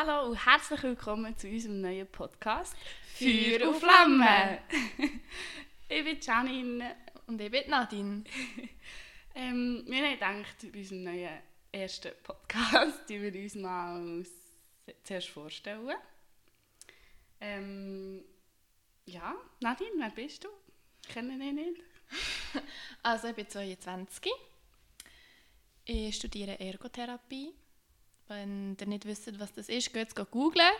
Hallo und herzlich willkommen zu unserem neuen Podcast Feuer und Flamme. ich bin Janine Und ich bin Nadine. Ähm, wir haben gedacht, bei unserem neuen ersten Podcast, die wir uns mal zuerst vorstellen. Ähm, ja, Nadine, wer bist du? Ich kenne dich nicht. Also ich bin 22. Ich studiere Ergotherapie. Wenn ihr nicht wisst, was das ist, geht es googlen.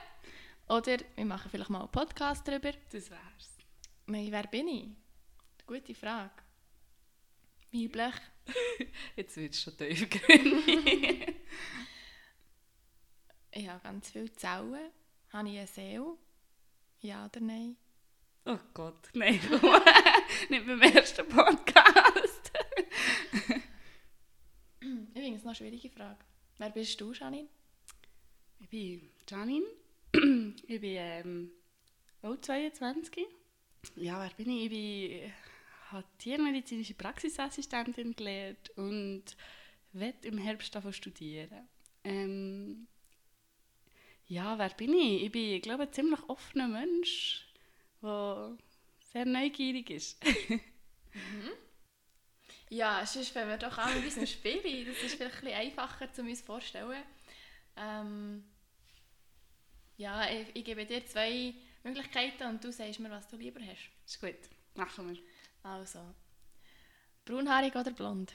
Oder wir machen vielleicht mal einen Podcast darüber. Das wär's. Nein, wer bin ich? Gute Frage. Weiblich. Jetzt wird es schon tiefgründig. Ich habe ganz viele Zellen. Habe ich eine Seele? Ja oder nein? oh Gott, nein, nicht beim ersten Podcast. Ich finde es noch eine schwierige Frage. Wer bist du, Janine? Ich bin Janine. ich bin ähm, auch 22. Ja, wer bin ich? Ich bin, habe tiermedizinische Praxisassistentin gelernt und werde im Herbst davon studieren. Ähm, ja, wer bin ich? Ich bin, glaube ich, ein ziemlich offener Mensch, der sehr neugierig ist. Ja, sonst fangen wir doch an mit unserem Spiel. Das ist vielleicht ein bisschen einfacher zu uns vorstellen. Ähm, ja, ich, ich gebe dir zwei Möglichkeiten und du sagst mir, was du lieber hast. ist gut, machen wir. Also, braunhaarig oder blond?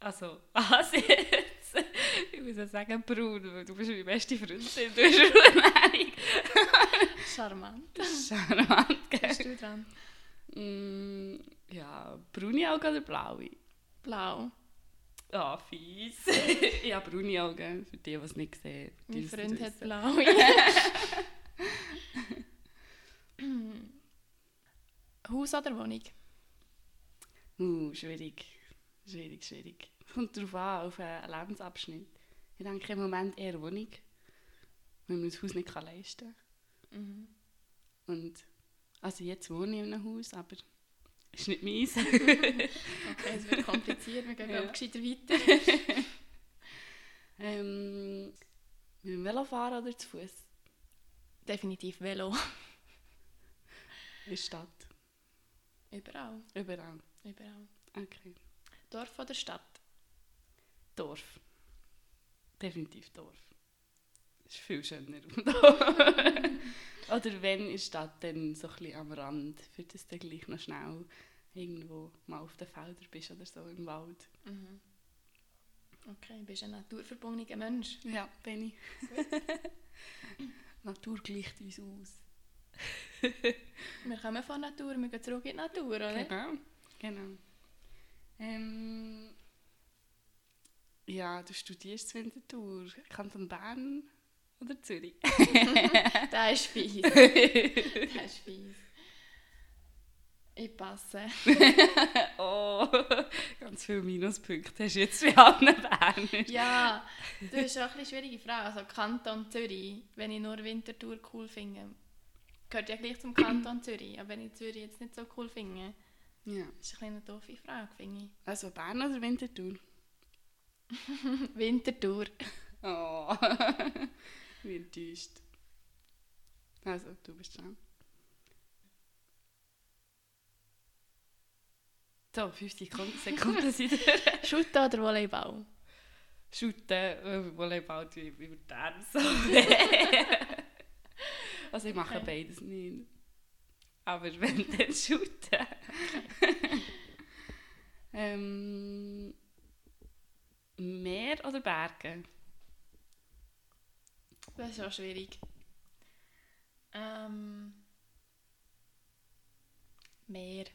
Also, was jetzt? Ich muss ja sagen braun, weil du bist meine beste Freundin. Du bist Ernährung. Charmant. Charmant, gell? Bist du dran? Mm, ja, braune Augen oder blaue? Blau. Ah, fies. ich habe braune Augen, für die, die es nicht sehen. Mein Freund hat blaue. Haus oder Wohnung? Uh, schwierig. Schwierig, schwierig. Kommt darauf an, auf einen Lebensabschnitt. Ich denke im Moment eher Wohnung, weil man das Haus nicht kann leisten Mhm. kann. Und, also jetzt wohne ich in einem Haus, aber ist nicht meins. Okay, es wird kompliziert. Wir gehen Ja. ja. gescheiter weiter. ähm, mit dem Velo fahren oder zu Fuß? Definitiv Velo. In der Stadt. Überall. Überall. Überall. Okay. Dorf oder Stadt? Dorf. Definitiv Dorf. Das ist viel schöner. Oder wenn der Stadt, dann so ein bisschen am Rand, für das du gleich noch schnell irgendwo mal auf den Feldern bist oder so im Wald. Mhm. Okay, bist ein naturverbundener Mensch. Ja, bin ich. Natur gleicht uns aus. Wir kommen von Natur, wir gehen zurück in die Natur, oder? Genau. genau. Ähm, ja, du studierst in Winterthur. Kanton Bern oder Zürich? Das ist fies. Das ist fies. Ich passe. Oh, ganz viele Minuspunkte hast du jetzt bei allen Bernern. Ja, das ist auch eine schwierige Frage. Also Kanton Zürich, wenn ich nur Winterthur cool finde, gehört ja gleich zum Kanton Zürich. Aber wenn ich Zürich jetzt nicht so cool finde, Ja. ist eine kleine doofe Frage, finde ich. Also Bern oder Winterthur? Winterthur. Oh, wie enttäuscht. Also, du bist dran. So, 50 Sekunden, sind wir. Shooter oder Volleyball? Shooten, äh, Volleyball tue ich über also ich mache Okay. beides nicht. Aber wenn, dann shooten. ähm, Meer oder Berge? Das ist auch schwierig. Ähm, mehr.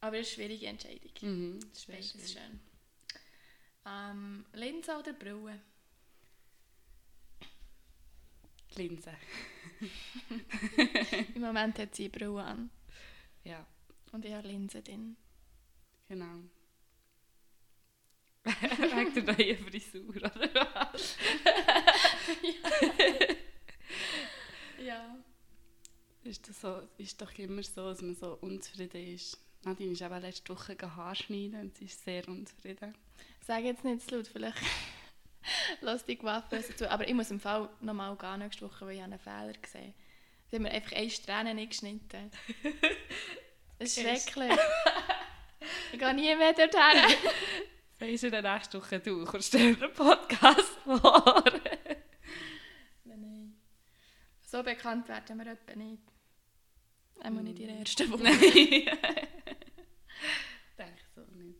Aber eine schwierige Entscheidung. Mhm, Das ist beides schön. Ähm, Linse oder Brille? Linse. Im Moment hat sie Brille an. Ja, Und ich habe Linsen drin. genau. Wegen der neuen Frisur, oder was? Ja. Ist, das so, ist doch immer so, dass man so unzufrieden ist. Nadine ist eben letzte Woche Haarschneiden und sie ist sehr unzufrieden. Sag jetzt nicht zu laut, vielleicht lustige Waffen dazu. Aber ich muss im Fall nochmal gehen nächste Woche, weil ich einen Fehler gesehen habe. Sie haben mir einfach eine Strähne nicht geschnitten. Das ist schrecklich. ich gehe nie mehr dorthin. Weisst du, in der nächsten Woche du kommst dir einen Podcast vor. Nein, nein. So bekannt werden wir etwa nicht. Einmal nicht in der ersten Woche. Nein. Denke so nicht.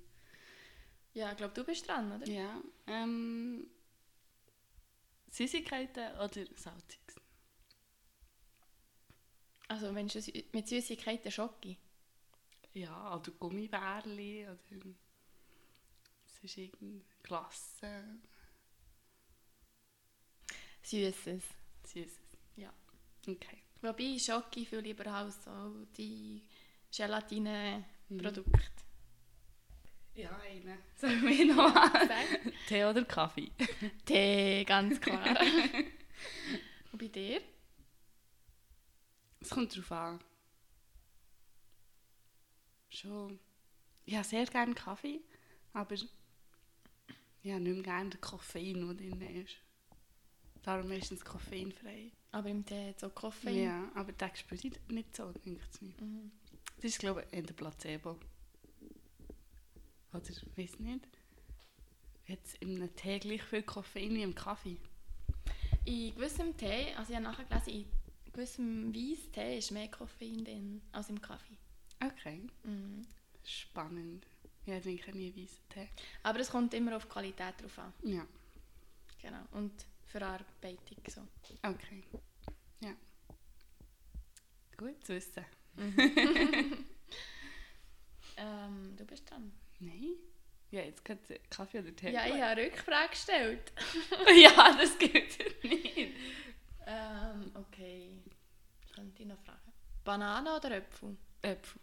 Ja, ich glaube, du bist dran, oder? Ja. Ähm, Süßigkeiten oder Salziges? Also, wenn du mit Süßigkeiten Schocke. Ja, oder Gummibärli oder sonst irgendeine Glasse. Süßes. Süßes. Ja. Okay. Wobei Schocke viel lieber als so die Gelatine-Produkte. Ja, eine. Sollen wir noch mal? Sag. Tee oder Kaffee? Tee, ganz klar. Und bei dir? Es kommt darauf an. Schon. Ich habe sehr gerne Kaffee, aber habe nicht mehr gerne den Koffein, der drin ist. Darum meistens koffeinfrei. Aber im Tee hat so Koffein. Ja, aber den spüre ich nicht so, denke ich mir. Mhm. Das ist, glaube ich, eher der Placebo. Oder, ich weiß nicht. Hat es in Tee gleich viel Koffein wie im Kaffee? In gewissem Tee, also ich habe nachher gelesen, in gewissem Weisstee ist mehr Koffein drin als im Kaffee. Okay, Mhm. spannend. Ja, ich trinke nie weißen Tee. Aber es kommt immer auf die Qualität drauf an. Ja, Genau. Und Verarbeitung so. okay. Ja. Gut zu wissen. Ähm, du bist dran. Nein? Ja, jetzt gerade Kaffee oder Tee. Ja, ich habe eine Rückfrage gestellt. ja, das geht nicht. Ähm, okay. Könnte ich noch fragen. Banane oder Äpfel? Äpfel.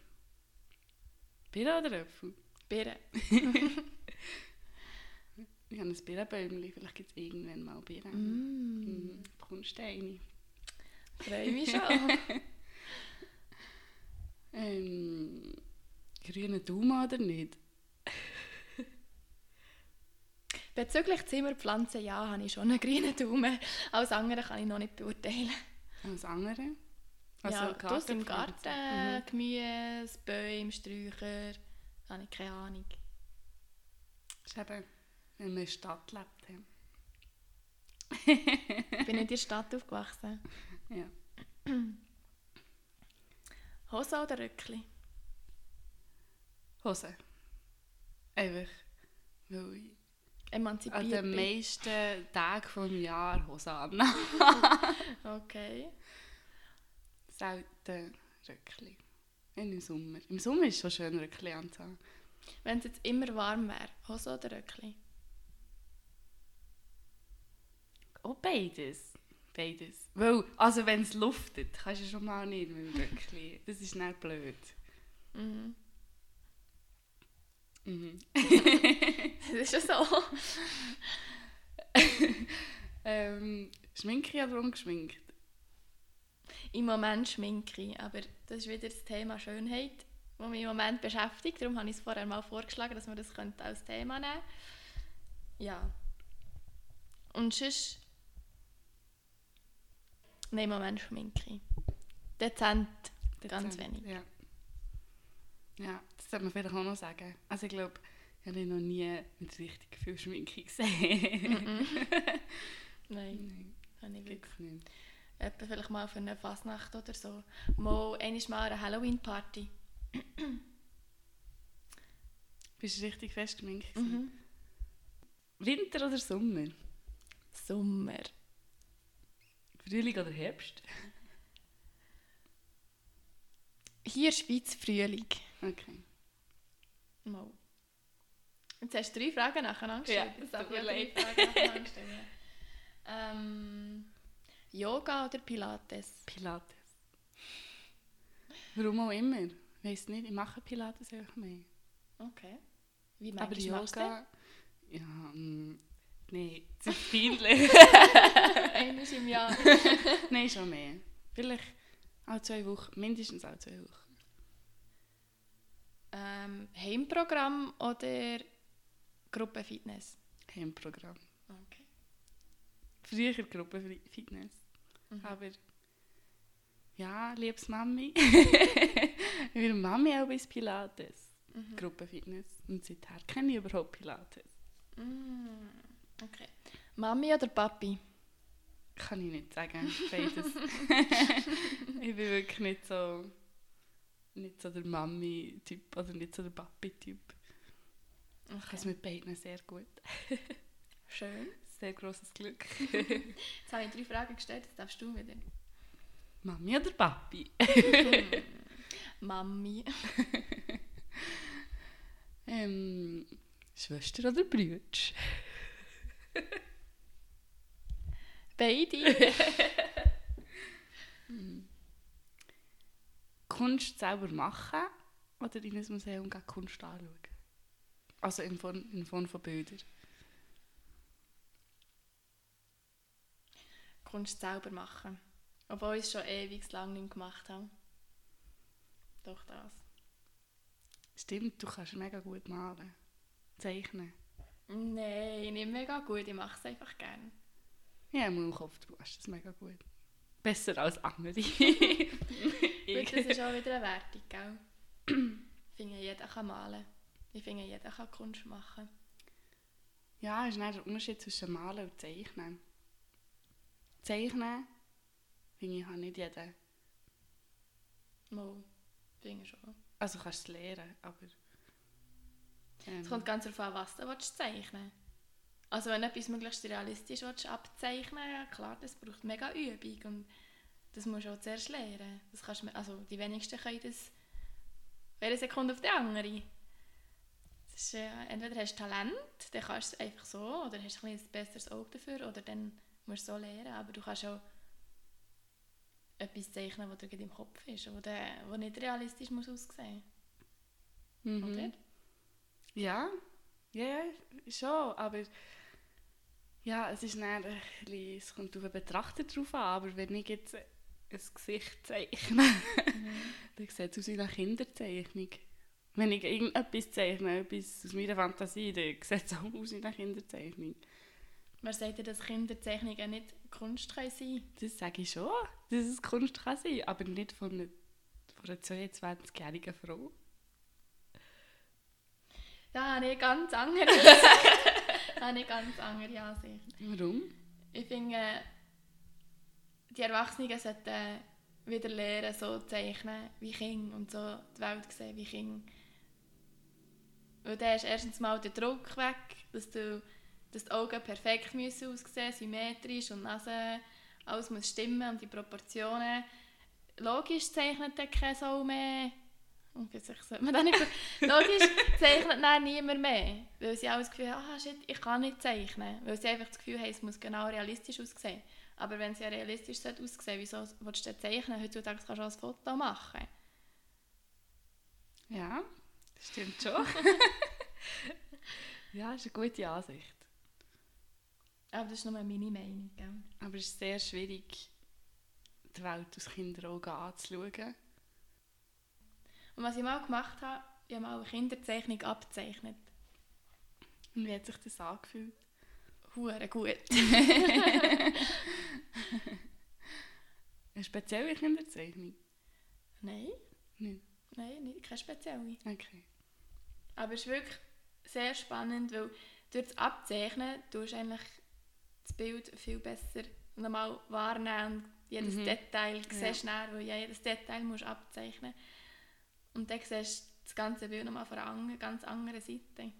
Birne oder Äpfel? Birne. Ich habe ein Birnenbäumchen, vielleicht gibt es irgendwann mal Birnen. Mm. Mhm. Du eine? Freue mich schon. Ähm, grüne Daumen oder nicht? Bezüglich Zimmerpflanzen, ja, habe ich schon einen grünen Daumen. Alles andere kann ich noch nicht beurteilen. Als andere? ja, draussen im. Garten, Gemüse, Bäume, Sträucher, habe ich keine Ahnung. Das ist eben, wenn man in der Stadt lebt. ja. Ich bin nicht in der Stadt aufgewachsen. Ja. Hose oder Röckli? Hose. Einfach, weil ich Emanzipiert an den meisten Tagen des Jahres Hose an. Okay. Selten Röckli. Im Sommer. Im Sommer ist es schon schön, Röckli anzuhaben. Wenn es jetzt immer warm wäre, Hose oder Röckli? Auch beides. Beides. Weil, also wenn es luftet, kannst du schon mal nicht mit dem Röckli. Das ist nicht blöd. Mhm. Mhm. Das ist ja so. ähm, schminke ich oder ungeschminkt? Im Moment schminke ich, aber das ist wieder das Thema Schönheit, das mich im Moment beschäftigt. Darum habe ich es vorher mal vorgeschlagen, dass wir das als Thema nehmen Ja. Und sonst... Nein, im Moment schminke ich. Dezent, ganz Dezent, wenig. Ja. Ja, das sollte man vielleicht auch noch sagen. Also ich glaube, ich habe noch nie mit richtig viel Schminke gesehen. Mhm. Nein, Nein, habe ich wirklich. nicht. Etwa vielleicht mal für eine Fasnacht oder so. Mal, einmal mal eine Halloween-Party. Bist du richtig fest geschminkt? Mhm. Winter oder Sommer? Sommer. Frühling oder Herbst? Hier Schweiz Frühling. Okay. Mal. Jetzt hast du drei Fragen nacheinander Ja, gestellt. es darf tut ich drei. Fragen nacheinander stellen. ähm, Yoga oder Pilates? Pilates. Warum auch immer. Ich weiß nicht, ich mache Pilates einfach mehr. Okay. Wie Aber manchmal machst du Yoga... Ja, das ist peinlich. das? Einmal im Jahr. Nein, schon mehr. Vielleicht alle zwei Wochen, mindestens alle zwei Wochen. ähm, Heimprogramm oder Gruppenfitness? Heimprogramm. Okay. früher Gruppenfitness. Mhm. Aber ja, liebes Mami. Meine Mami auch bis Pilates. Mhm. Gruppenfitness. Und seither kenne ich überhaupt Pilates. Mm, Okay. Mami oder Papi? Kann ich nicht sagen. Beides. ich bin wirklich nicht so, nicht so der Mami-Typ oder nicht so der Papi-Typ. Ich kann es Okay. mit beiden sehr gut. Schön. Sehr grosses Glück. Jetzt habe ich drei Fragen gestellt, jetzt darfst du wieder. Mami oder Papi? Mami. Ähm, Schwester oder Brüder? Beide. Kunst selber machen oder in ein Museum gehen Kunst anschauen? Also in Form, in Form von Bildern. Kunst selber machen. Obwohl ich es schon ewig lang nicht gemacht habe. Doch das. Stimmt, du kannst mega gut malen. Zeichnen. Nein, nicht mega gut. Ich mache es einfach gerne. Ja, im Kopf, du machst das mega gut. Besser als andere. Gut, das ist auch wieder eine Wertung, gell? Ich finde, jeder kann malen. Ich finde, jeder kann Kunst machen. ja, ist nicht der Unterschied zwischen Malen und Zeichnen. Zeichnen, finde ich, hat nicht jeder. Mal, finde ich schon. Also kannst du es lernen, aber... Ähm, Es kommt ganz darauf an, was du willst zeichnen Also wenn etwas möglichst realistisch willst, abzeichnen ja klar, das braucht mega Übung und das musst du auch zuerst lernen. Das kannst, du- also die wenigsten können das eine Sekunde auf die andere. Ist, äh, entweder hast du Talent, dann kannst du es einfach so, oder hast du ein, ein besseres Auge dafür, oder dann musst so lernen. Aber du kannst auch etwas zeichnen, was dir im Kopf ist, wo, der, wo nicht realistisch muss aussehen mhm. oder? Ja, ja, ja, schon, aber ja, es ist dann bisschen, es kommt auf den Betrachter drauf an, aber wenn ich jetzt ein Gesicht zeichne, dann sieht es aus wie eine Kinderzeichnung. Wenn ich irgendetwas zeichne, etwas aus meiner Fantasie, dann sieht es auch aus wie eine Kinderzeichnung. Man sagt ja, dass Kinderzeichnungen nicht Kunst können sein Das sage ich schon, dass es Kunst kann sein, aber nicht von einer, von einer 22-jährigen Frau. Da habe ich ganz andere da habe ich ganz andere Ansicht. Warum? Ich finde, die Erwachsenen sollten wieder lernen, so zu zeichnen wie Kinder und so die Welt sehen wie Kinder. Weil dann ist erstens mal der Druck weg, dass, du, dass die Augen perfekt müssen aussehen symmetrisch und die Nase, alles muss stimmen und die Proportionen. Logisch zeichnet dann keine Sau mehr. Sollte man das nicht Logisch zeichnet dann niemand mehr. Weil sie auch das Gefühl haben, ah, shit, ich kann nicht zeichnen. Weil sie einfach das Gefühl haben, es muss genau realistisch aussehen. Aber wenn es ja realistisch sollte aussehen wieso willst du denn zeichnen? Heutzutage kannst du auch ein Foto machen. Ja, das stimmt schon. ja, das ist eine gute Ansicht. Aber das ist nur meine Meinung. Gell? Aber es ist sehr schwierig, die Welt aus Kinderaugen anzuschauen. Und was ich mal gemacht habe, ich habe mal eine Kinderzeichnung abgezeichnet. Und wie hat sich das angefühlt? Hure gut. Eine spezielle Kinderzeichnung? Nein, Nicht. nein, nicht, keine spezielle. Okay. Aber es ist wirklich sehr spannend, weil durch das Abzeichnen tust du eigentlich das Bild viel besser nochmal wahrnehmen und jedes Mhm. Detail Ja. siehst du dann, weil ja jedes Detail musst du abzeichnen. Und dann siehst du das ganze Bild nochmal von einer an- ganz anderen Seite.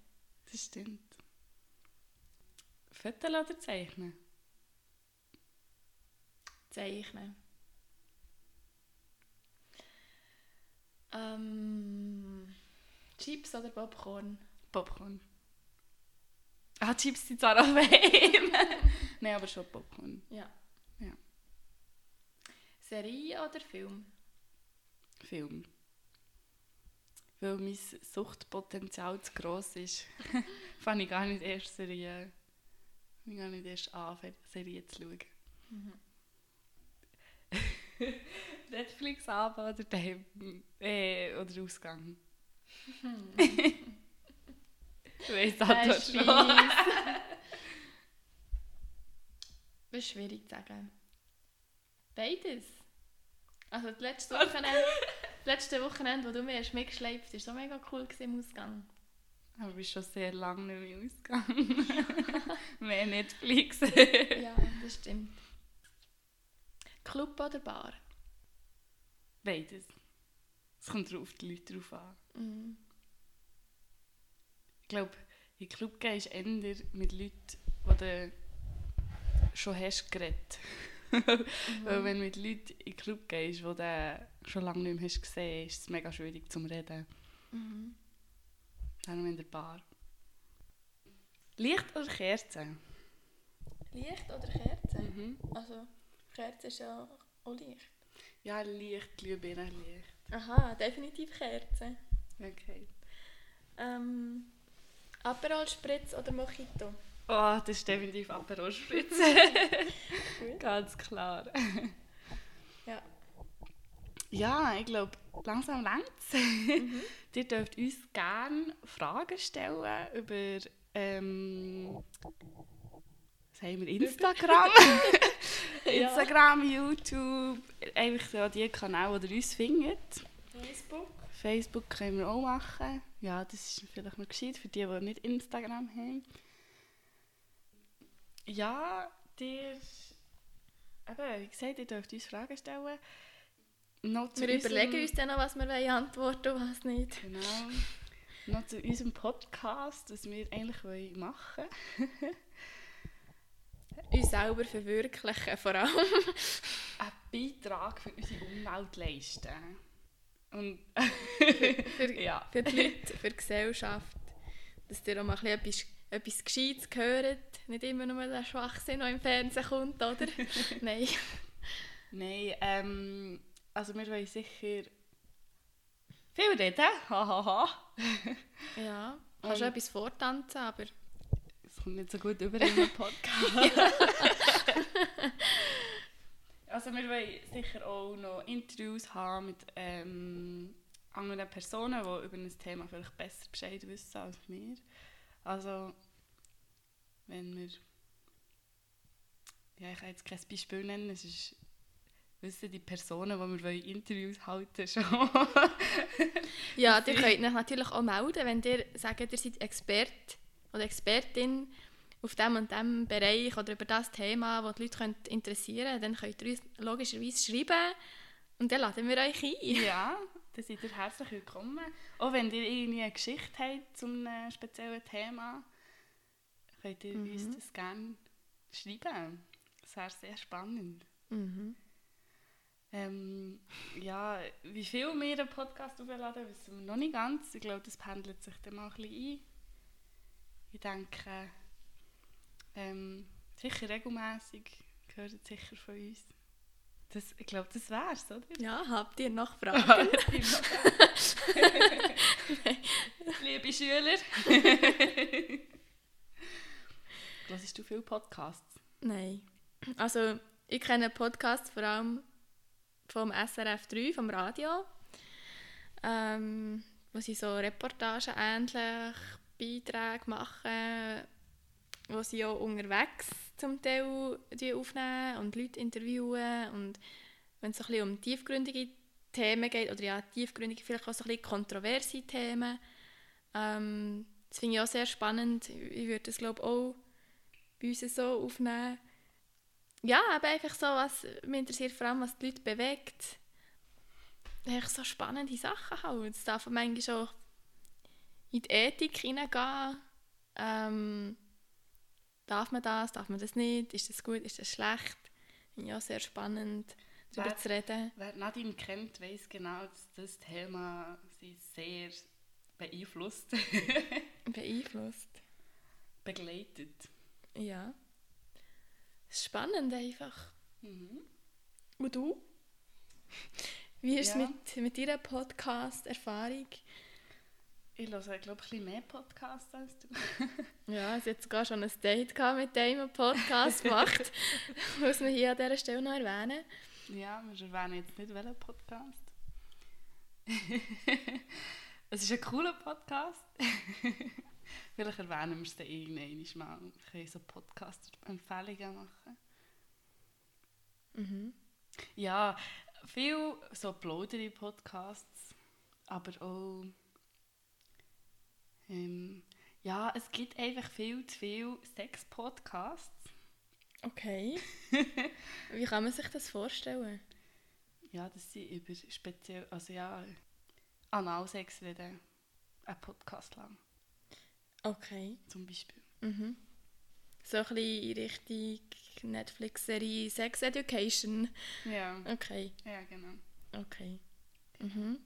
Das stimmt. Fotos oder zeichnen? Zeichnen. Ähm, Chips oder Popcorn? Popcorn. Ah, Chips sind zwar auch weh. Nein, aber schon Popcorn. Ja. Ja. Serie oder Film? Film. Weil mein Suchtpotenzial zu gross ist, fange ich gar nicht erst Serien, ich gar nicht erst an, Serien zu schauen. Netflix ab oder daheim, äh, oder Ausgang. Du weißt das Das ist schon. Das ist schwierig zu sagen. Beides. Also das letzte Wochenende, das letzte Wochenende, wo du mir hast mitgeschleift hast, war so mega cool im Ausgang. Aber du bist schon sehr lange nicht mehr ausgegangen. Mehr Netflix. Ja, das stimmt. Club oder Bar? Beides. Es kommt drauf die Leute drauf an. Mhm. Ich glaube, in den Club gehen ist eher mit Leuten, die du schon hast geredet. Weil wenn du mit Leuten in den Club gehst, die du schon lange nicht mehr hast gesehen hast, ist es mega schwierig zum Reden. Mhm. Dann in der Bar. Licht oder Kerzen? Licht oder Kerze? Mhm. Also, Kerze ist ja auch Licht. Ja, Licht, Glühbirnenlicht. Aha, definitiv Kerze. Okay. Ähm, Aperol Spritz oder Mojito? Oh, das ist definitiv Aperol Spritz. Ganz klar. Ja. Ja, ich glaube, langsam längst. Mhm. Ihr dürft uns gerne Fragen stellen über ähm, was haben wir, Instagram. Ja. Instagram, YouTube, einfach so die Kanäle, die ihr uns findet. Facebook? Facebook können wir auch machen. Ja, das ist vielleicht noch gescheit für die, die nicht Instagram haben. Ja, dir, eben, wie gesagt, ihr dürft uns Fragen stellen. Noch Wir überlegen uns dann noch, was wir wollen antworten und was nicht. Genau. Noch zu unserem Podcast, was wir eigentlich wollen machen Uns selber verwirklichen vor allem. Einen Beitrag für unsere Umwelt leisten. Und Für, ja. für die Leute, für die Gesellschaft. Dass ihr auch mal ein bisschen etwas, etwas Gescheites hört. Nicht immer nur der Schwachsinn, der im Fernsehen kommt, oder? Nein. Nein, ähm, also wir wollen sicher viel reden. Hahaha. Ja, kannst du etwas vortanzen, aber Es kommt nicht so gut über in einem Podcast. also wir wollen sicher auch noch Interviews haben mit ähm, anderen Personen, die über ein Thema vielleicht besser Bescheid wissen als wir. Also wenn wir... Ja, ich kann jetzt kein Beispiel nennen, es ist... Wissen die Personen, die wir wollen Interviews halten schon. Ja, ihr könnt euch natürlich auch melden, wenn ihr sagt, ihr seid Expert oder Expertin auf dem und dem Bereich oder über das Thema, das die Leute können interessieren dann könnt ihr uns logischerweise schreiben und dann laden wir euch ein. Ja, dann seid ihr herzlich willkommen. Auch wenn ihr irgendwie eine Geschichte habt zu einem speziellen Thema, könnt ihr Mhm. uns das gerne schreiben. Das wäre sehr spannend. Mhm. Ähm, ja, wie viel wir einen Podcast aufladen, wissen wir noch nicht ganz. Ich glaube, das pendelt sich dann mal ein bisschen ein. Ich denke, ähm, sicher regelmäßig gehört es sicher von uns. Das, ich glaube, das wär's, oder? Ja, habt ihr noch Fragen? Liebe Schüler. Hörst du viel Podcasts? Nein. Also, ich kenne Podcasts vor allem vom SRF 3, vom Radio, ähm, wo sie so Reportagen ähnlich Beiträge machen, wo sie auch unterwegs zum Teil die aufnehmen und Leute interviewen und wenn es ein bisschen um tiefgründige Themen geht, oder ja, tiefgründige, vielleicht auch so ein bisschen kontroverse Themen, ähm, das finde ich auch sehr spannend. Ich würde das glaube auch bei uns so aufnehmen. Ja, aber einfach so, was mich interessiert vor allem, was die Leute bewegt. Echt so spannende Sachen halt. Es darf manchmal auch in die Ethik hineingehen. Ähm, darf man das, darf man das nicht? Ist das gut, ist das schlecht? Finde ich auch sehr spannend, darüber Wer- zu reden. Wer Nadine kennt, weiß genau, dass das Thema sie sehr beeinflusst, Beeinflusst. begleitet. Ja. Es spannend einfach. Mhm. Und du? Wie ist es Ja. mit, mit deiner Podcast-Erfahrung? Ich höre, glaube ich, ein bisschen mehr Podcasts als du. Ja, sie hat sogar schon ein Date gehabt mit dem einen Podcast gemacht. Muss man hier an dieser Stelle noch erwähnen. Ja, wir erwähnen jetzt nicht welchen Podcast. es ist ein cooler Podcast. Vielleicht erwähnen wir es dann irgendwann mal. Wir können so Podcast-Empfehlungen machen. Mhm. Ja, viel so plaudere Podcasts, aber auch ähm, ja, es gibt einfach viel zu viele Sex-Podcasts. Okay. Wie kann man sich das vorstellen? Ja, dass sie über speziell, also ja, Analsex reden. Ein Podcast lang, Okay. zum Beispiel. Mhm. So ein bisschen in Richtung Netflix-Serie Sex Education. Ja, Okay, ja genau. okay. Mhm.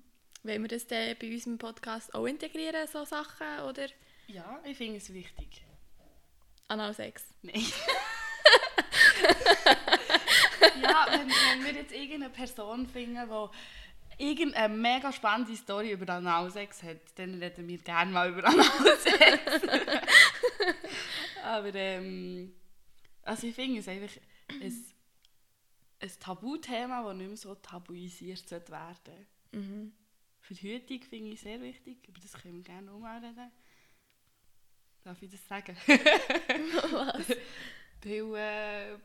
Wollen wir das dann bei unserem Podcast auch integrieren, so Sachen? Oder Ja, ich finde es wichtig. Analsex? Nein. ja, wenn, wenn wir jetzt irgendeine Person finden, die irgendeine mega spannende Story über Analsex hat, dann reden wir gerne mal über Analsex. Aber ähm, also ich finde es einfach ein, ein Tabuthema, das nicht mehr so tabuisiert sollte werden Mhm. Verhütung finde ich sehr wichtig, über das können wir gerne auch mal reden. Darf ich das sagen? Was? Pillen,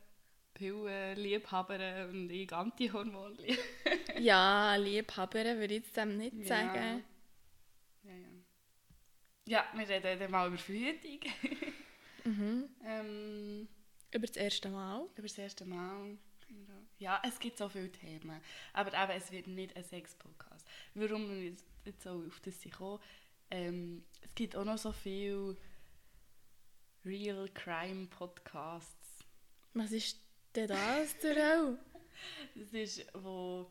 Pillen, Liebhaber und ich Antihormon. Ja, Liebhaber würde ich jetzt dem nicht sagen. Ja, ja. Ja, wir reden dann mal über Verhütung. Mhm. ähm, Über das erste Mal. über das erste Mal. Ja, es gibt so viele Themen. Aber eben, es wird nicht ein Sex-Podcast. Warum wir jetzt- so auf das sind gekommen, ähm, es gibt auch noch so viele Real Crime Podcasts. Was ist denn das zur Hölle? Das ist, wo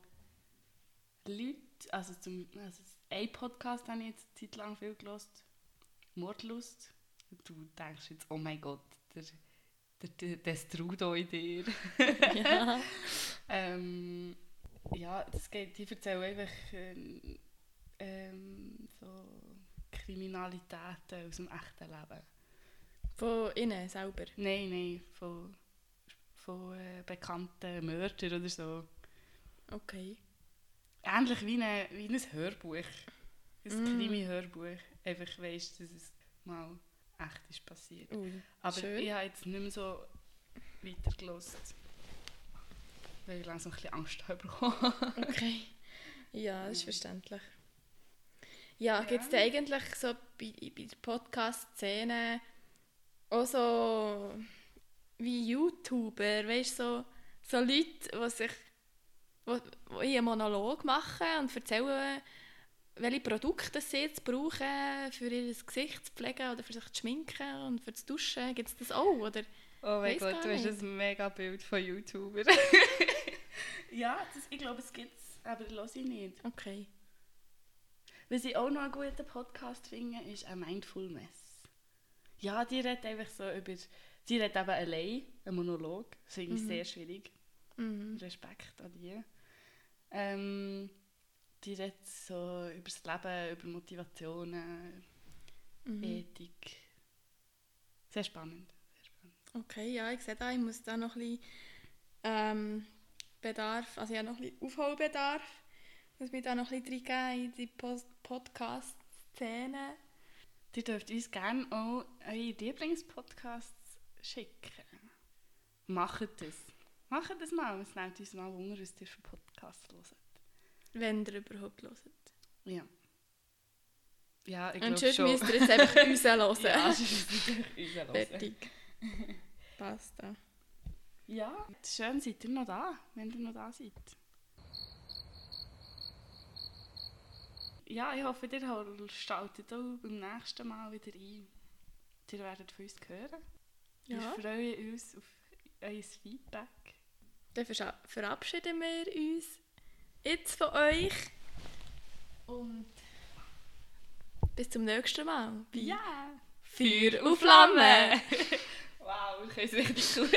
Leute, also zum, also ein Podcast habe ich jetzt eine Zeit lang viel gelost, Mordlust. Du denkst jetzt, oh mein Gott, der, der, der, Strudo in dir. ja. ähm, ja, das geht, die erzählen einfach ähm, ähm, so Kriminalitäten aus dem echten Leben. Von innen selber. Nein, nein, von, von äh, bekannten Mördern oder so. Okay. Ähnlich wie, eine, wie ein Hörbuch. Ein Mm. Krimi-Hörbuch. Einfach weisst, dass es mal echt ist passiert. Ui. Aber Schön. ich habe jetzt nicht mehr so weitergelost. Weil ich langsam ein bisschen Angst habe. Okay. Ja, das ist verständlich. Ja, Ja. gibt es da eigentlich so bei, bei der Podcast-Szene auch so wie YouTuber, weißt du, so, so Leute, die sich wo, wo einen Monolog machen und erzählen, welche Produkte sie jetzt brauchen, für ihr Gesicht zu pflegen oder für sich zu schminken und für das Duschen. Gibt es das auch? Oder? Oh mein Weiss Gott, du hast ein mega Bild von YouTuber. ja, das, ich glaube, es gibt es, aber das höre ich nicht. Okay. Was ich auch noch einen guten Podcast finde, ist ein Mindfulness. Ja, die redet einfach so über... Sie redet eben allein, ein Monolog. Das finde ich Mhm. sehr schwierig. Mhm. Respekt an die. Ähm, die redet so über das Leben, über Motivationen, Mhm. Ethik. Sehr spannend. Sehr spannend. Okay, ja, ich sehe da, ich muss da noch ein bisschen ähm, Bedarf, also habe noch ein bisschen Aufholbedarf. Ich muss mich da noch ein bisschen reingeben in die Podcast-Szene. Ihr dürft uns gerne auch eure Lieblingspodcasts schicken. Macht das. Macht das mal. Es nimmt uns mal Wunder, was ihr für Podcasts hört. Wenn ihr überhaupt hört. Ja. Ja, ich Und glaube sonst schon. müsst ihr jetzt einfach uns hören. ja, sonst müsst ihr uns hören. Fertig. Basta. Ja, schön seid ihr noch da, wenn ihr noch da seid. Ja, ich hoffe, ihr schaltet auch beim nächsten Mal wieder ein. Ihr werdet von uns hören. Ja. Wir freuen uns auf euer Feedback. Dann verabschieden wir uns jetzt von euch. Und bis zum nächsten Mal. Ja! Feuer und Flamme! wow, ich kann es richtig gut.